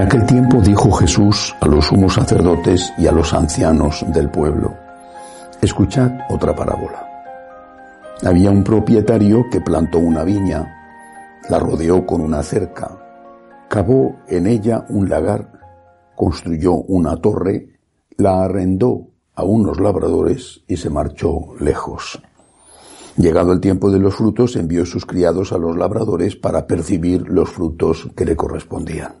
En aquel tiempo dijo Jesús a los sumos sacerdotes y a los ancianos del pueblo, escuchad otra parábola. Había un propietario que plantó una viña, la rodeó con una cerca, cavó en ella un lagar, construyó una torre, la arrendó a unos labradores y se marchó lejos. Llegado el tiempo de los frutos, envió sus criados a los labradores para percibir los frutos que le correspondían.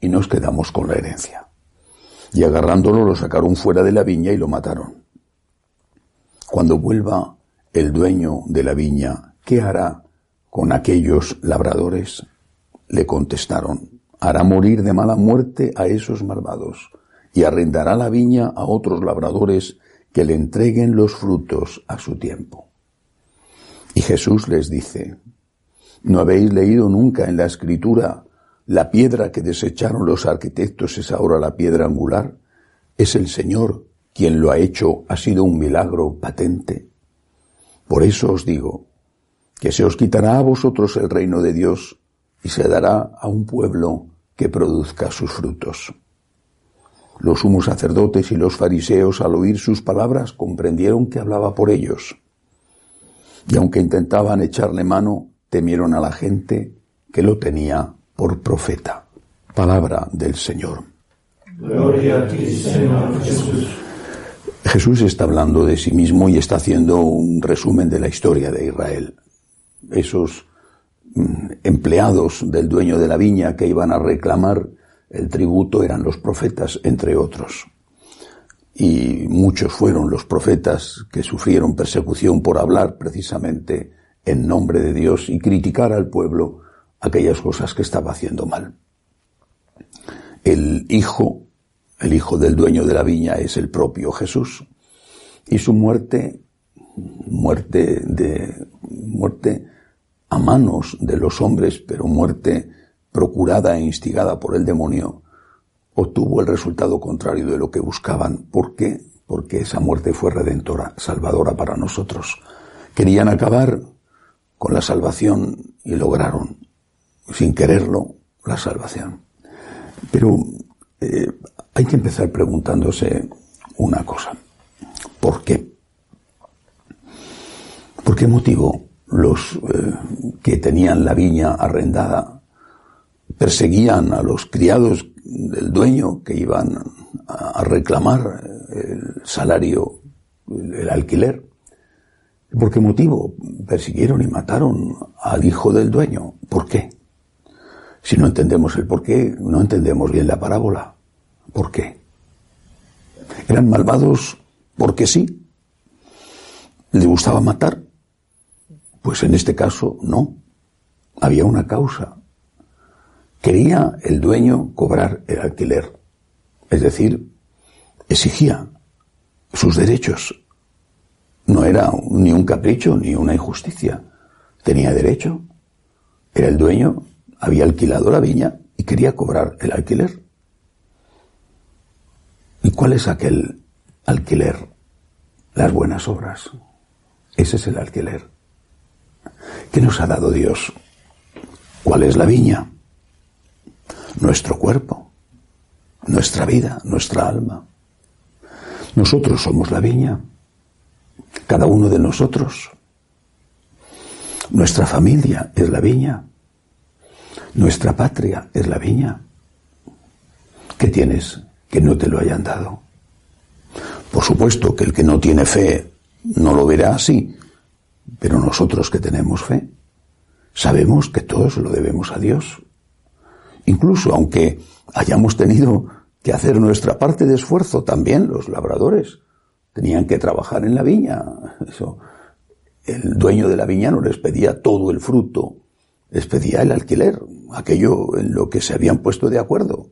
y nos quedamos con la herencia. Y agarrándolo lo sacaron fuera de la viña y lo mataron. Cuando vuelva el dueño de la viña, ¿qué hará con aquellos labradores? Le contestaron, hará morir de mala muerte a esos malvados y arrendará la viña a otros labradores que le entreguen los frutos a su tiempo. Y Jesús les dice, ¿no habéis leído nunca en la escritura la piedra que desecharon los arquitectos es ahora la piedra angular. Es el Señor quien lo ha hecho, ha sido un milagro patente. Por eso os digo, que se os quitará a vosotros el reino de Dios y se dará a un pueblo que produzca sus frutos. Los sumos sacerdotes y los fariseos al oír sus palabras comprendieron que hablaba por ellos. Y aunque intentaban echarle mano, temieron a la gente que lo tenía por profeta. Palabra del Señor. Gloria a ti, Señor Jesús. Jesús está hablando de sí mismo y está haciendo un resumen de la historia de Israel. Esos mm, empleados del dueño de la viña que iban a reclamar el tributo eran los profetas, entre otros. Y muchos fueron los profetas que sufrieron persecución por hablar precisamente en nombre de Dios y criticar al pueblo aquellas cosas que estaba haciendo mal. El hijo, el hijo del dueño de la viña es el propio Jesús y su muerte, muerte de, muerte a manos de los hombres, pero muerte procurada e instigada por el demonio, obtuvo el resultado contrario de lo que buscaban. ¿Por qué? Porque esa muerte fue redentora, salvadora para nosotros. Querían acabar con la salvación y lograron sin quererlo, la salvación. Pero eh, hay que empezar preguntándose una cosa. ¿Por qué? ¿Por qué motivo los eh, que tenían la viña arrendada perseguían a los criados del dueño que iban a reclamar el salario, el alquiler? ¿Por qué motivo persiguieron y mataron al hijo del dueño? ¿Por qué? Si no entendemos el por qué, no entendemos bien la parábola. ¿Por qué? ¿Eran malvados porque sí? ¿Les gustaba matar? Pues en este caso no. Había una causa. Quería el dueño cobrar el alquiler. Es decir, exigía sus derechos. No era ni un capricho ni una injusticia. Tenía derecho. Era el dueño había alquilado la viña y quería cobrar el alquiler. ¿Y cuál es aquel alquiler? Las buenas obras. Ese es el alquiler. ¿Qué nos ha dado Dios? ¿Cuál es la viña? Nuestro cuerpo, nuestra vida, nuestra alma. Nosotros somos la viña. cada uno de nosotros. Nuestra familia es la viña. Nuestra patria es la viña. ¿Qué tienes que no te lo hayan dado? Por supuesto que el que no tiene fe no lo verá así, pero nosotros que tenemos fe, sabemos que todos lo debemos a Dios. Incluso aunque hayamos tenido que hacer nuestra parte de esfuerzo, también los labradores tenían que trabajar en la viña. El dueño de la viña no les pedía todo el fruto, les pedía el alquiler, aquello en lo que se habían puesto de acuerdo.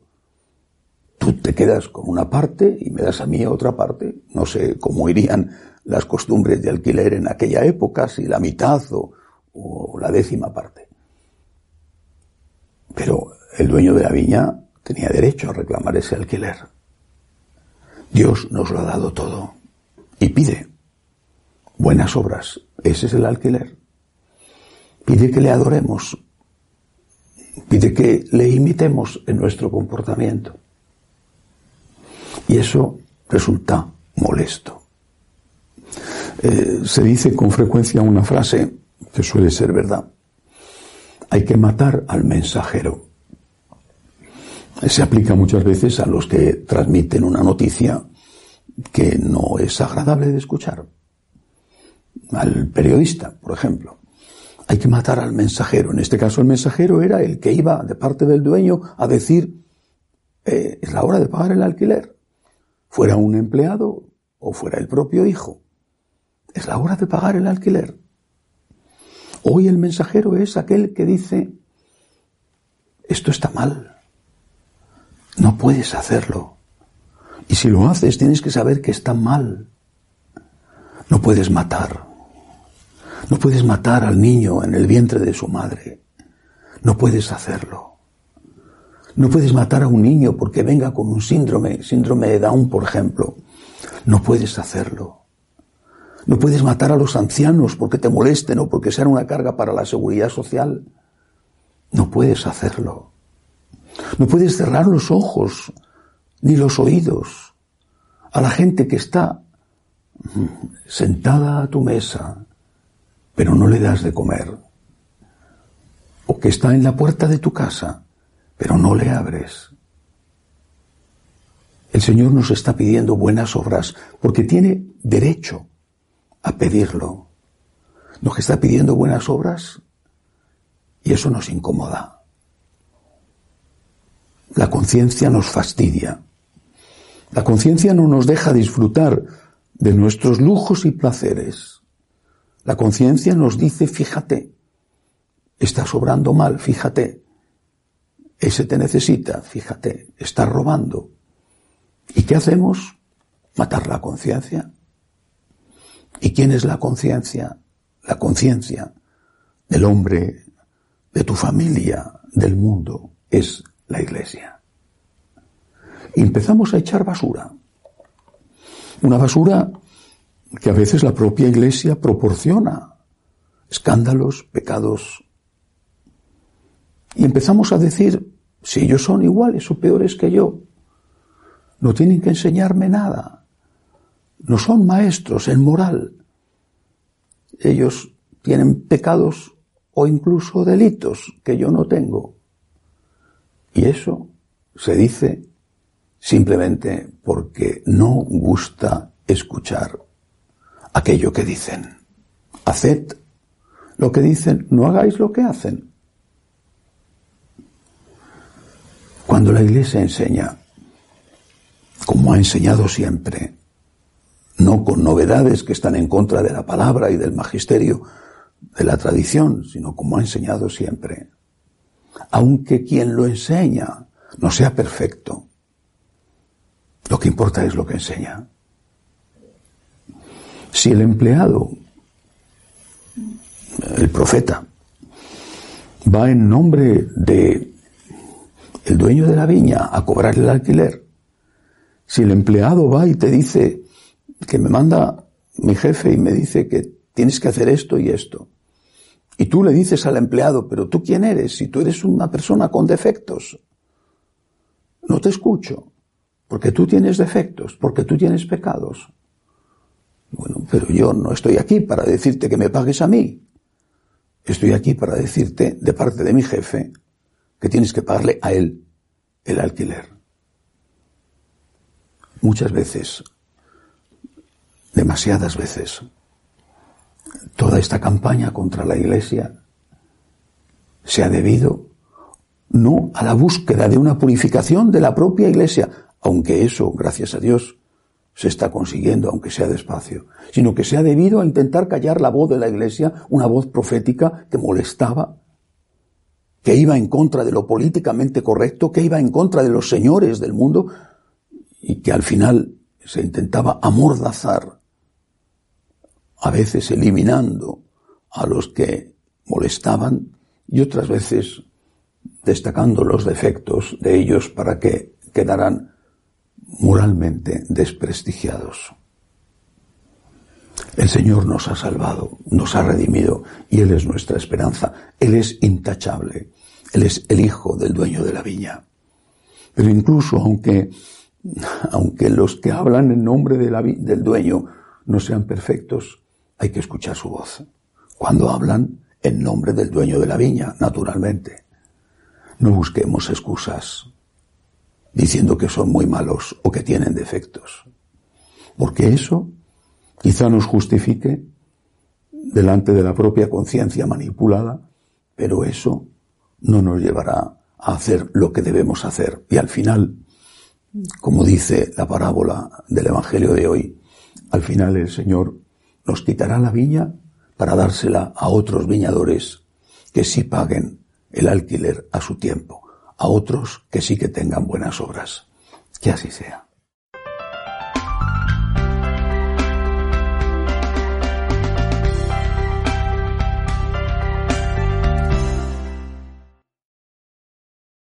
Tú te quedas con una parte y me das a mí otra parte. No sé cómo irían las costumbres de alquiler en aquella época, si la mitad o, o la décima parte. Pero el dueño de la viña tenía derecho a reclamar ese alquiler. Dios nos lo ha dado todo y pide buenas obras. Ese es el alquiler. Pide que le adoremos. Pide que le imitemos en nuestro comportamiento. Y eso resulta molesto. Eh, se dice con frecuencia una frase que suele ser verdad. Hay que matar al mensajero. Se aplica muchas veces a los que transmiten una noticia que no es agradable de escuchar. Al periodista, por ejemplo. Hay que matar al mensajero. En este caso el mensajero era el que iba de parte del dueño a decir, eh, es la hora de pagar el alquiler. Fuera un empleado o fuera el propio hijo. Es la hora de pagar el alquiler. Hoy el mensajero es aquel que dice, esto está mal. No puedes hacerlo. Y si lo haces, tienes que saber que está mal. No puedes matar. No puedes matar al niño en el vientre de su madre. No puedes hacerlo. No puedes matar a un niño porque venga con un síndrome, síndrome de Down, por ejemplo. No puedes hacerlo. No puedes matar a los ancianos porque te molesten o porque sean una carga para la seguridad social. No puedes hacerlo. No puedes cerrar los ojos ni los oídos a la gente que está sentada a tu mesa, pero no le das de comer, o que está en la puerta de tu casa, pero no le abres. El Señor nos está pidiendo buenas obras porque tiene derecho a pedirlo. Nos está pidiendo buenas obras y eso nos incomoda. La conciencia nos fastidia. La conciencia no nos deja disfrutar de nuestros lujos y placeres. La conciencia nos dice, fíjate, estás obrando mal, fíjate, ese te necesita, fíjate, está robando. ¿Y qué hacemos? Matar la conciencia. ¿Y quién es la conciencia? La conciencia del hombre, de tu familia, del mundo, es la iglesia. Empezamos a echar basura. Una basura que a veces la propia iglesia proporciona. Escándalos, pecados. Y empezamos a decir, si ellos son iguales o peores que yo, no tienen que enseñarme nada. No son maestros en moral. Ellos tienen pecados o incluso delitos que yo no tengo. Y eso se dice simplemente porque no gusta escuchar aquello que dicen. Haced lo que dicen, no hagáis lo que hacen. Cuando la Iglesia enseña, como ha enseñado siempre, no con novedades que están en contra de la palabra y del magisterio de la tradición, sino como ha enseñado siempre, aunque quien lo enseña no sea perfecto, lo que importa es lo que enseña. Si el empleado, el profeta, va en nombre de el dueño de la viña a cobrar el alquiler, si el empleado va y te dice que me manda mi jefe y me dice que tienes que hacer esto y esto, y tú le dices al empleado, pero tú quién eres, si tú eres una persona con defectos, no te escucho, porque tú tienes defectos, porque tú tienes pecados. Bueno, pero yo no estoy aquí para decirte que me pagues a mí. Estoy aquí para decirte, de parte de mi jefe, que tienes que pagarle a él el alquiler. Muchas veces, demasiadas veces, toda esta campaña contra la Iglesia se ha debido no a la búsqueda de una purificación de la propia Iglesia, aunque eso, gracias a Dios, se está consiguiendo, aunque sea despacio, sino que se ha debido a intentar callar la voz de la Iglesia, una voz profética que molestaba, que iba en contra de lo políticamente correcto, que iba en contra de los señores del mundo, y que al final se intentaba amordazar, a veces eliminando a los que molestaban y otras veces destacando los defectos de ellos para que quedaran moralmente desprestigiados. El Señor nos ha salvado, nos ha redimido y Él es nuestra esperanza. Él es intachable. Él es el hijo del dueño de la viña. Pero incluso aunque aunque los que hablan en nombre del dueño no sean perfectos, hay que escuchar su voz. Cuando hablan en nombre del dueño de la viña, naturalmente. No busquemos excusas diciendo que son muy malos o que tienen defectos. Porque eso quizá nos justifique delante de la propia conciencia manipulada, pero eso no nos llevará a hacer lo que debemos hacer. Y al final, como dice la parábola del Evangelio de hoy, al final el Señor nos quitará la viña para dársela a otros viñadores que sí paguen el alquiler a su tiempo, a otros que sí que tengan buenas obras. Que así sea.